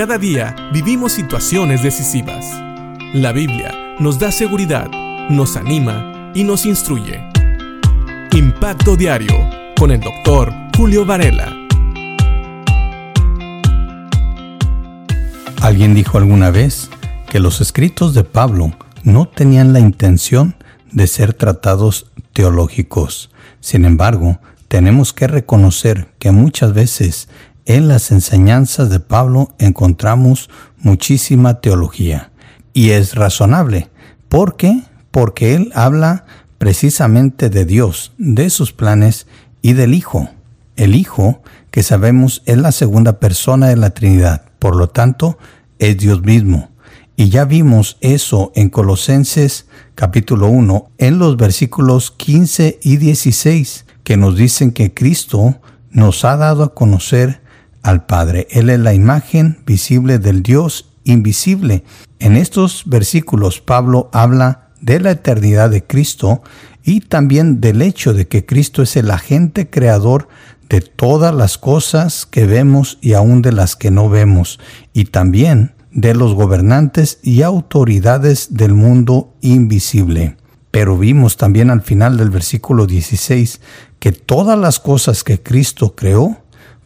Cada día vivimos situaciones decisivas. La Biblia nos da seguridad, nos anima y nos instruye. Impacto Diario con el doctor Julio Varela. Alguien dijo alguna vez que los escritos de Pablo no tenían la intención de ser tratados teológicos. Sin embargo, tenemos que reconocer que muchas veces en las enseñanzas de Pablo encontramos muchísima teología. Y es razonable. ¿Por qué? Porque él habla precisamente de Dios, de sus planes y del Hijo. El Hijo, que sabemos es la segunda persona de la Trinidad, por lo tanto, es Dios mismo. Y ya vimos eso en Colosenses capítulo 1, en los versículos 15 y 16, que nos dicen que Cristo nos ha dado a conocer al Padre. Él es la imagen visible del Dios invisible. En estos versículos Pablo habla de la eternidad de Cristo y también del hecho de que Cristo es el agente creador de todas las cosas que vemos y aún de las que no vemos, y también de los gobernantes y autoridades del mundo invisible. Pero vimos también al final del versículo 16 que todas las cosas que Cristo creó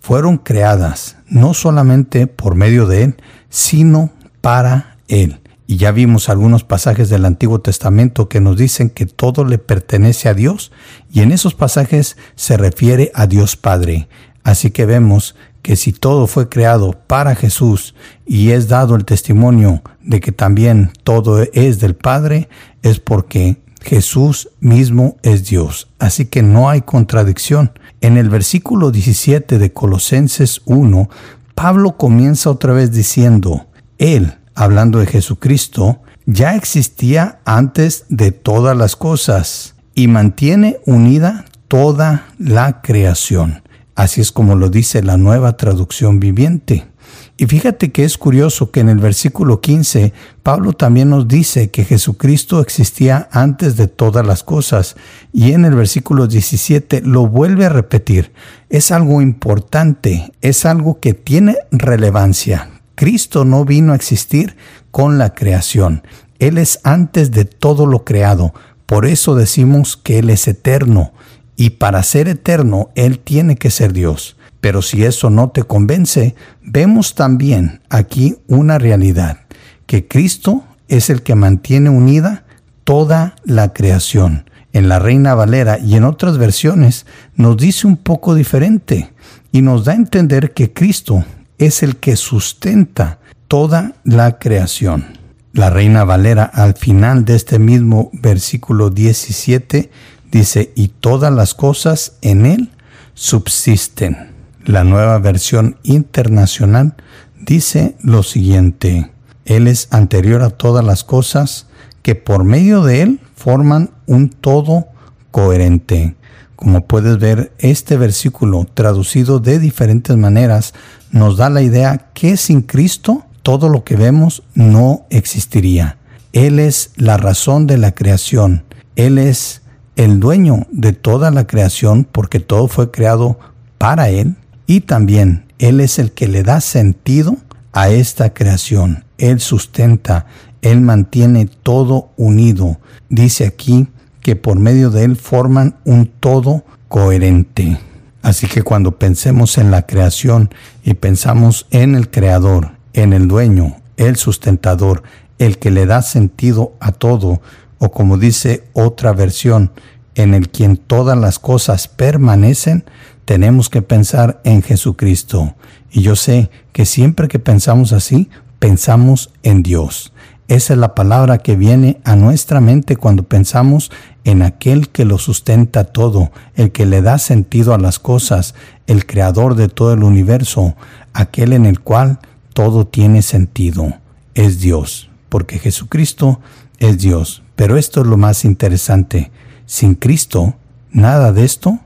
fueron creadas no solamente por medio de Él, sino para Él. Y ya vimos algunos pasajes del Antiguo Testamento que nos dicen que todo le pertenece a Dios y en esos pasajes se refiere a Dios Padre. Así que vemos que si todo fue creado para Jesús y es dado el testimonio de que también todo es del Padre, es porque Jesús mismo es Dios. Así que no hay contradicción. En el versículo 17 de Colosenses 1, Pablo comienza otra vez diciendo, Él, hablando de Jesucristo, ya existía antes de todas las cosas y mantiene unida toda la creación. Así es como lo dice la nueva traducción viviente. Y fíjate que es curioso que en el versículo 15 Pablo también nos dice que Jesucristo existía antes de todas las cosas y en el versículo 17 lo vuelve a repetir. Es algo importante, es algo que tiene relevancia. Cristo no vino a existir con la creación. Él es antes de todo lo creado. Por eso decimos que Él es eterno. Y para ser eterno, Él tiene que ser Dios. Pero si eso no te convence, vemos también aquí una realidad, que Cristo es el que mantiene unida toda la creación. En la Reina Valera y en otras versiones nos dice un poco diferente y nos da a entender que Cristo es el que sustenta toda la creación. La Reina Valera al final de este mismo versículo 17 dice, y todas las cosas en Él subsisten. La nueva versión internacional dice lo siguiente, Él es anterior a todas las cosas que por medio de Él forman un todo coherente. Como puedes ver, este versículo traducido de diferentes maneras nos da la idea que sin Cristo todo lo que vemos no existiría. Él es la razón de la creación. Él es el dueño de toda la creación porque todo fue creado para Él y también Él es el que le da sentido a esta creación. Él sustenta, Él mantiene todo unido. Dice aquí que por medio de Él forman un todo coherente. Así que cuando pensemos en la creación y pensamos en el creador, en el dueño, el sustentador, el que le da sentido a todo, o como dice otra versión, en el quien todas las cosas permanecen, tenemos que pensar en Jesucristo. Y yo sé que siempre que pensamos así, pensamos en Dios. Esa es la palabra que viene a nuestra mente cuando pensamos en aquel que lo sustenta todo, el que le da sentido a las cosas, el creador de todo el universo, aquel en el cual todo tiene sentido. Es Dios, porque Jesucristo es Dios. Pero esto es lo más interesante. Sin Cristo, nada de esto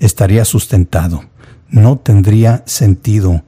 estaría sustentado. No tendría sentido.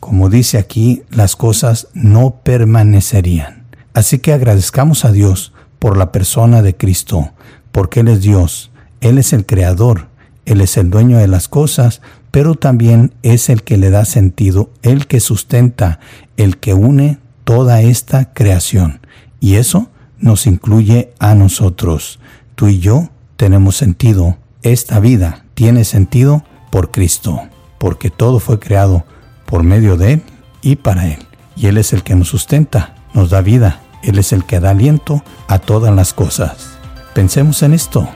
Como dice aquí, las cosas no permanecerían. Así que agradezcamos a Dios por la persona de Cristo, porque Él es Dios, Él es el Creador, Él es el dueño de las cosas, pero también es el que le da sentido, el que sustenta, el que une toda esta creación. Y eso nos incluye a nosotros. Tú y yo tenemos sentido. Esta vida tiene sentido por Cristo, porque todo fue creado por medio de Él y para Él. Y Él es el que nos sustenta, nos da vida. Él es el que da aliento a todas las cosas. Pensemos en esto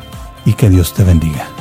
y que Dios te bendiga.